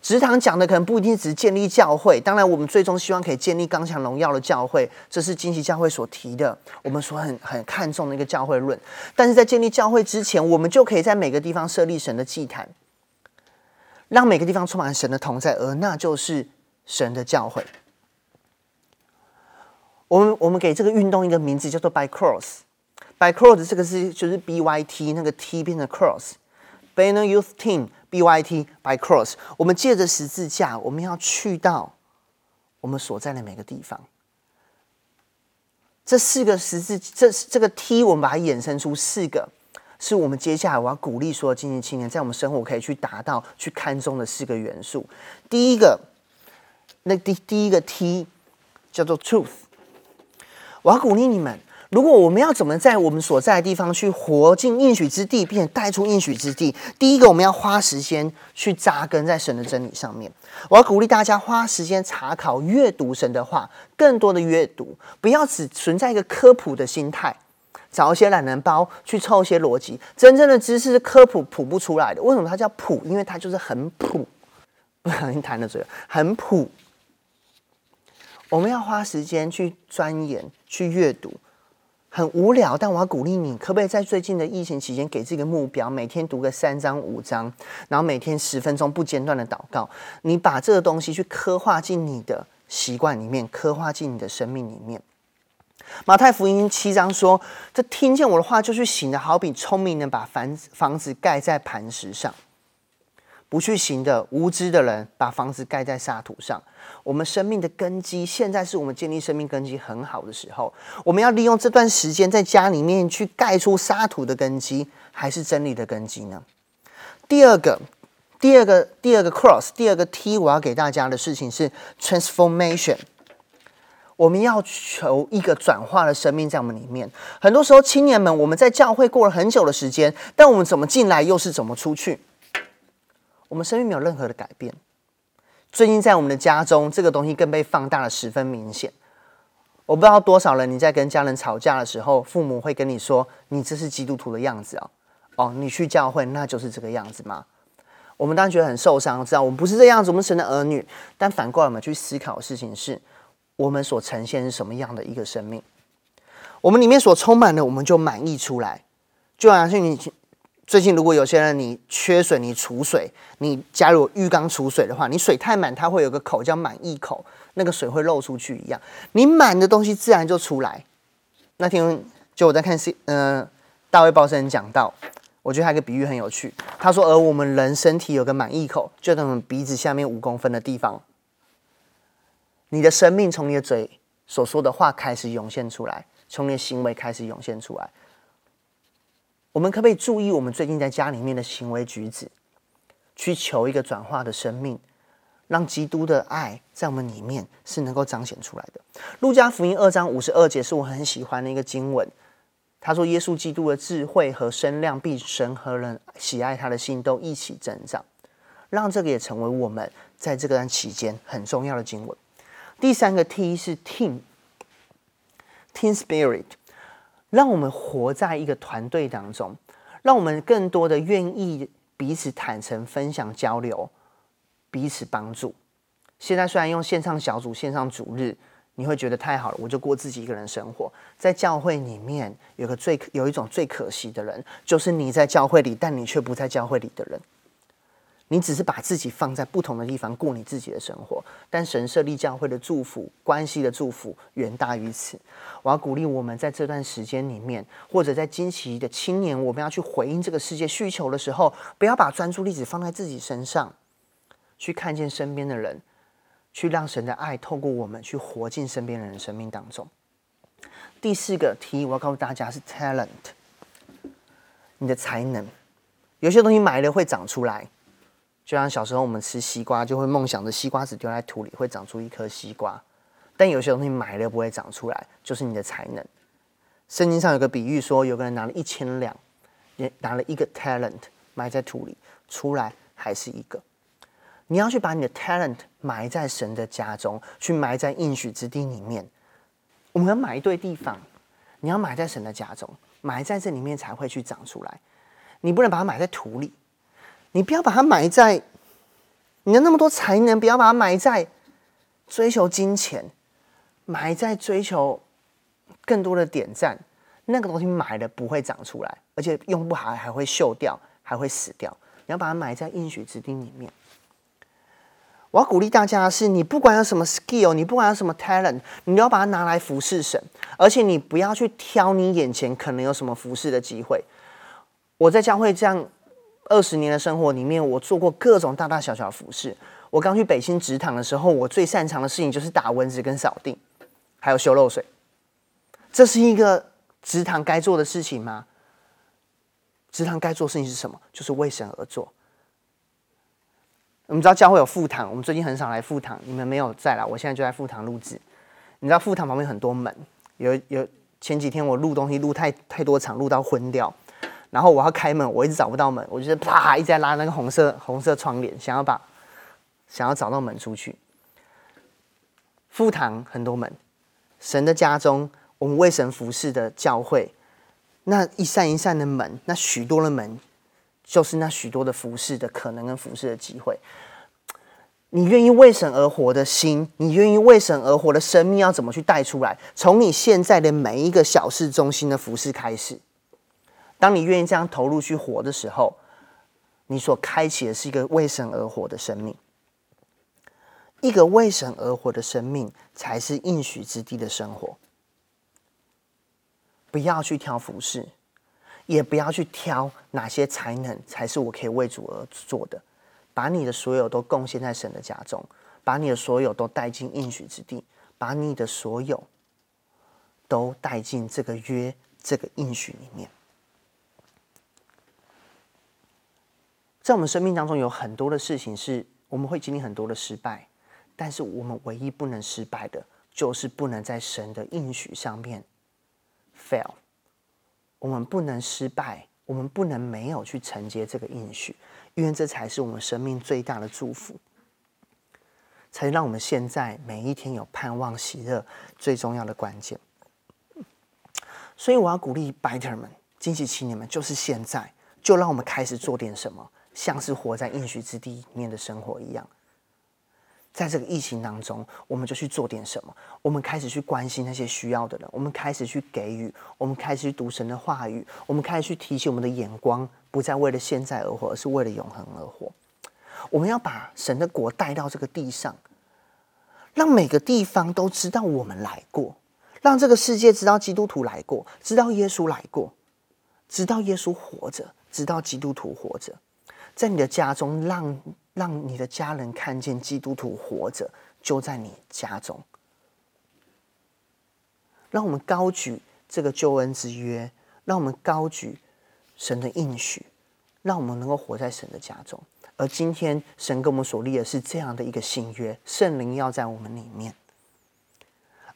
职堂讲的可能不一定只是建立教会，当然我们最终希望可以建立刚强荣耀的教会，这是惊奇教会所提的，我们所很很看重的一个教会论。但是在建立教会之前，我们就可以在每个地方设立神的祭坛，让每个地方充满神的同在，而那就是神的教会。我们我们给这个运动一个名字叫做 By Cross。By Cross 这个是就是 B Y T 那个 T 变成 Cross，Banner Youth Team B Y T By Cross。我们借着十字架，我们要去到我们所在的每个地方。这四个十字，这这个 T，我们把它衍生出四个，是我们接下来我要鼓励所有青年青年在我们生活可以去达到、去看中的四个元素。第一个，那第第一个 T 叫做 Truth。我要鼓励你们。如果我们要怎么在我们所在的地方去活进应许之地，并且带出应许之地，第一个我们要花时间去扎根在神的真理上面。我要鼓励大家花时间查考、阅读神的话，更多的阅读，不要只存在一个科普的心态，找一些懒人包去凑一些逻辑。真正的知识是科普普不出来的。为什么它叫普？因为它就是很普，不小心弹了嘴，很普。我们要花时间去钻研、去阅读。很无聊，但我要鼓励你，可不可以在最近的疫情期间给自己个目标，每天读个三章五章，然后每天十分钟不间断的祷告。你把这个东西去刻画进你的习惯里面，刻画进你的生命里面。马太福音七章说：“这听见我的话就去行的，好比聪明人把房子房子盖在磐石上。”不去行的无知的人，把房子盖在沙土上。我们生命的根基，现在是我们建立生命根基很好的时候。我们要利用这段时间，在家里面去盖出沙土的根基，还是真理的根基呢？第二个，第二个，第二个 cross，第二个 T，我要给大家的事情是 transformation。我们要求一个转化的生命在我们里面。很多时候，青年们，我们在教会过了很久的时间，但我们怎么进来，又是怎么出去？我们生命没有任何的改变。最近在我们的家中，这个东西更被放大了，十分明显。我不知道多少人，你在跟家人吵架的时候，父母会跟你说：“你这是基督徒的样子哦。”哦，你去教会，那就是这个样子吗？我们当然觉得很受伤，知道我们不是这样子，我们神的儿女。但反过来，我们去思考的事情是：我们所呈现是什么样的一个生命？我们里面所充满的，我们就满溢出来。就好像是你。最近如果有些人你缺水，你储水，你加入浴缸储水的话，你水太满，它会有个口叫满溢口，那个水会漏出去一样。你满的东西自然就出来。那天就我在看 C，嗯、大卫鲍森讲到，我觉得他一个比喻很有趣。他说，而我们人身体有个满溢口，就在我们鼻子下面五公分的地方。你的生命从你的嘴所说的话开始涌现出来，从你的行为开始涌现出来。我们可不可以注意我们最近在家里面的行为举止，去求一个转化的生命，让基督的爱在我们里面是能够彰显出来的。路加福音二章五十二节是我很喜欢的一个经文，他说：“耶稣基督的智慧和身量，必神和人喜爱他的心都一起增长。”让这个也成为我们在这段期间很重要的经文。第三个 T 是 Team，Team Spirit。让我们活在一个团队当中，让我们更多的愿意彼此坦诚分享、交流，彼此帮助。现在虽然用线上小组、线上主日，你会觉得太好了，我就过自己一个人生活。在教会里面，有个最有一种最可惜的人，就是你在教会里，但你却不在教会里的人。你只是把自己放在不同的地方过你自己的生活，但神设立教会的祝福、关系的祝福远大于此。我要鼓励我们在这段时间里面，或者在惊奇的青年，我们要去回应这个世界需求的时候，不要把专注力只放在自己身上，去看见身边的人，去让神的爱透过我们去活进身边人的生命当中。第四个提议，我要告诉大家是 talent，你的才能，有些东西埋了会长出来。就像小时候我们吃西瓜，就会梦想着西瓜籽丢在土里会长出一颗西瓜。但有些东西埋了不会长出来，就是你的才能。圣经上有个比喻说，有个人拿了一千两，也拿了一个 talent 埋在土里，出来还是一个。你要去把你的 talent 埋在神的家中，去埋在应许之地里面。我们要埋对地方，你要埋在神的家中，埋在这里面才会去长出来。你不能把它埋在土里。你不要把它埋在你的那么多才能，不要把它埋在追求金钱，埋在追求更多的点赞，那个东西埋了不会长出来，而且用不好还会锈掉，还会死掉。你要把它埋在应许之地里面。我要鼓励大家的是，你不管有什么 skill，你不管有什么 talent，你都要把它拿来服侍神，而且你不要去挑你眼前可能有什么服侍的机会。我在教会这样二十年的生活里面，我做过各种大大小小的服侍。我刚去北新职堂的时候，我最擅长的事情就是打蚊子跟扫地，还有修漏水。这是一个职堂该做的事情吗？职堂该做的事情是什么？就是为神而做。我们知道教会有副堂，我们最近很少来副堂，你们没有在啦。我现在就在副堂录制。你知道副堂旁边很多门，有有前几天我录东西录太太多场，录到昏掉，然后我要开门，我一直找不到门，我就是啪一直在拉那个红色红色窗帘，想要把想要找到门出去。副堂很多门，神的家中，我们为神服侍的教会，那一扇一扇的门，那许多的门。就是那许多的服侍的可能跟服侍的机会，你愿意为神而活的心，你愿意为神而活的生命，要怎么去带出来？从你现在的每一个小事中心的服侍开始，当你愿意这样投入去活的时候，你所开启的是一个为神而活的生命，一个为神而活的生命，才是应许之地的生活。不要去挑服饰。也不要去挑哪些才能才是我可以为主而做的，把你的所有都贡献在神的家中，把你的所有都带进应许之地，把你的所有都带进这个约、这个应许里面。在我们生命当中，有很多的事情是我们会经历很多的失败，但是我们唯一不能失败的，就是不能在神的应许上面 fail。我们不能失败，我们不能没有去承接这个应许，因为这才是我们生命最大的祝福，才让我们现在每一天有盼望、喜乐最重要的关键。所以我要鼓励 Biter 们、惊喜青年们，就是现在，就让我们开始做点什么，像是活在应许之地里面的生活一样。在这个疫情当中，我们就去做点什么。我们开始去关心那些需要的人，我们开始去给予，我们开始去读神的话语，我们开始去提醒我们的眼光，不再为了现在而活，而是为了永恒而活。我们要把神的国带到这个地上，让每个地方都知道我们来过，让这个世界知道基督徒来过，知道耶稣来过，知道耶稣活着，知道基督徒活着，在你的家中让。让你的家人看见基督徒活着，就在你家中。让我们高举这个救恩之约，让我们高举神的应许，让我们能够活在神的家中。而今天，神跟我们所立的是这样的一个新约，圣灵要在我们里面，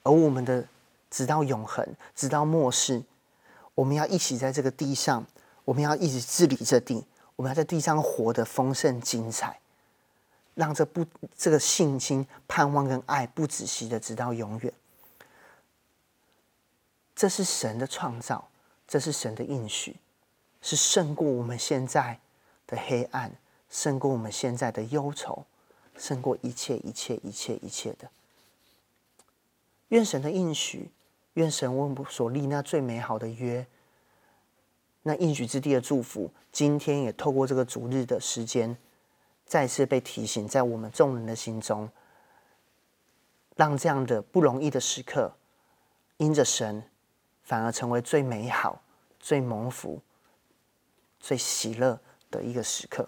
而我们的直到永恒，直到末世，我们要一起在这个地上，我们要一直治理这地，我们要在地上活得丰盛精彩。让这不这个信心、盼望跟爱不止息的直到永远，这是神的创造，这是神的应许，是胜过我们现在的黑暗，胜过我们现在的忧愁，胜过一切一切一切一切的。愿神的应许，愿神为我们所立那最美好的约，那应许之地的祝福，今天也透过这个主日的时间。再次被提醒，在我们众人的心中，让这样的不容易的时刻，因着神，反而成为最美好、最蒙福、最喜乐的一个时刻。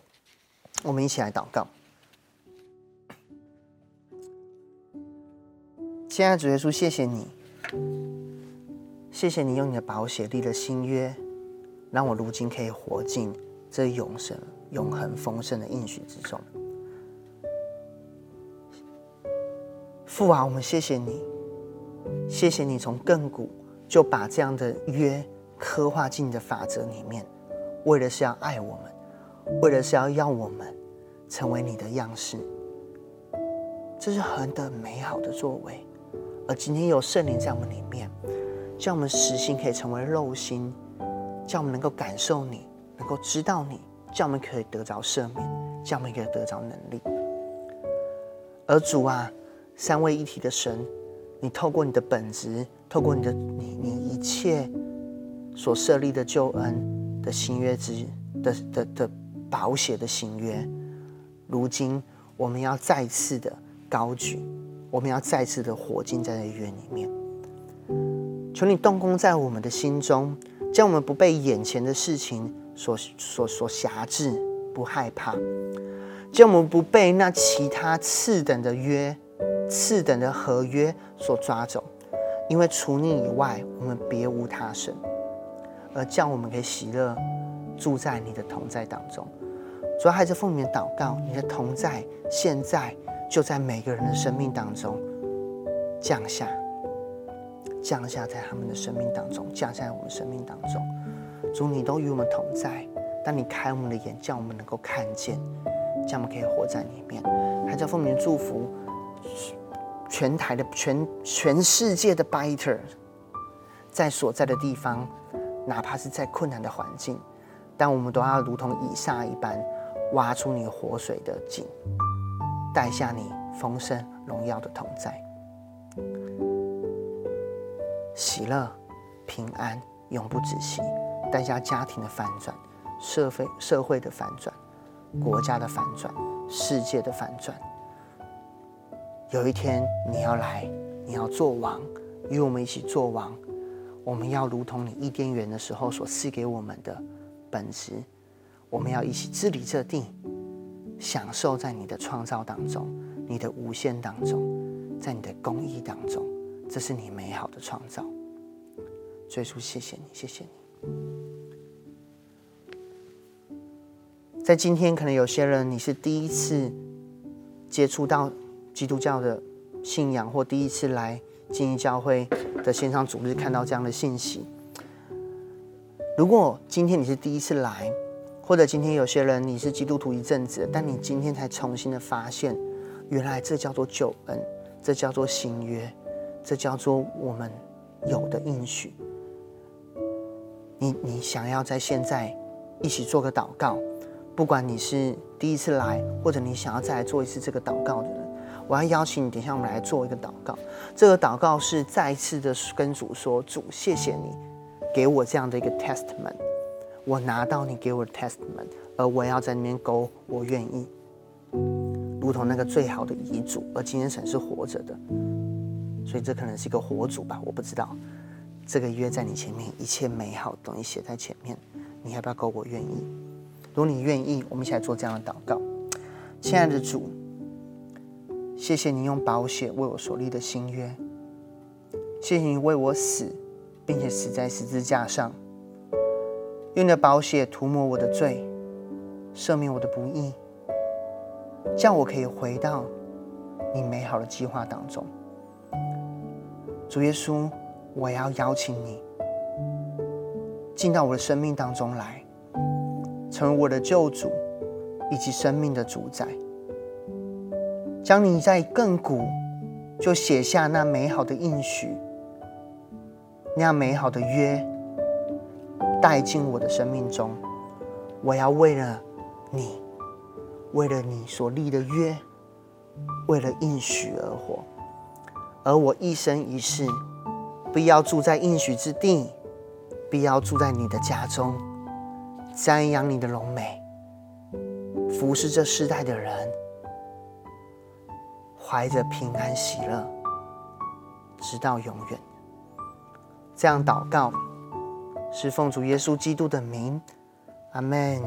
我们一起来祷告。亲爱的主耶稣，谢谢你，谢谢你用你的宝血立了新约，让我如今可以活进这永生。永恒丰盛的应许之中，父啊，我们谢谢你，谢谢你从亘古就把这样的约刻画进你的法则里面，为的是要爱我们，为的是要要我们成为你的样式，这是何等美好的作为。而今天有圣灵在我们里面，叫我们实心可以成为肉心，叫我们能够感受你，能够知道你。叫我们可以得着赦免，叫我们可以得着能力。而主啊，三位一体的神，你透过你的本质，透过你的你你一切所设立的救恩的新约之的的的保险的新约，如今我们要再次的高举，我们要再次的活进在这约里面。求你动工在我们的心中，将我们不被眼前的事情所所所辖制，不害怕。叫我们不被那其他次等的约、次等的合约所抓走，因为除你以外，我们别无他神。而叫我们可以喜乐住在你的同在当中。主要还是奉你的祷告，你的同在现在就在每个人的生命当中降下，降下在他们的生命当中，降下在我们生命当中。主，你都与我们同在。当你开我们的眼，叫我们能够看见。这样我们可以活在里面，还叫奉名祝福全台的全全世界的 Biter，在所在的地方，哪怕是再困难的环境，但我们都要如同以撒一般，挖出你活水的井，带下你丰盛荣耀的同在，喜乐平安永不止息，带下家庭的反转，社会社会的反转。国家的反转，世界的反转。有一天你要来，你要做王，与我们一起做王。我们要如同你伊甸园的时候所赐给我们的本质，我们要一起治理这地，享受在你的创造当中，你的无限当中，在你的公义当中，这是你美好的创造。最初，谢谢你，谢谢你。在今天，可能有些人你是第一次接触到基督教的信仰，或第一次来经义教会的线上主日看到这样的信息。如果今天你是第一次来，或者今天有些人你是基督徒一阵子，但你今天才重新的发现，原来这叫做救恩，这叫做新约，这叫做我们有的应许。你你想要在现在一起做个祷告。不管你是第一次来，或者你想要再来做一次这个祷告的人，我要邀请你，等一下我们来做一个祷告。这个祷告是再一次的跟主说：“主，谢谢你给我这样的一个 testament，我拿到你给我的 testament，而我要在那边勾我愿意，如同那个最好的遗嘱。而今天神是活着的，所以这可能是一个活主吧，我不知道。这个约在你前面，一切美好的东西写在前面，你要不要勾我愿意？”如果你愿意，我们一起来做这样的祷告。亲爱的主，谢谢你用宝血为我所立的新约，谢谢你为我死，并且死在十字架上，用你的宝血涂抹我的罪，赦免我的不义，这样我可以回到你美好的计划当中。主耶稣，我要邀请你进到我的生命当中来。成为我的救主，以及生命的主宰，将你在亘古就写下那美好的应许，那样美好的约带进我的生命中。我要为了你，为了你所立的约，为了应许而活。而我一生一世，必要住在应许之地，必要住在你的家中。瞻仰你的荣美，服侍这世代的人，怀着平安喜乐，直到永远。这样祷告，是奉主耶稣基督的名，阿门。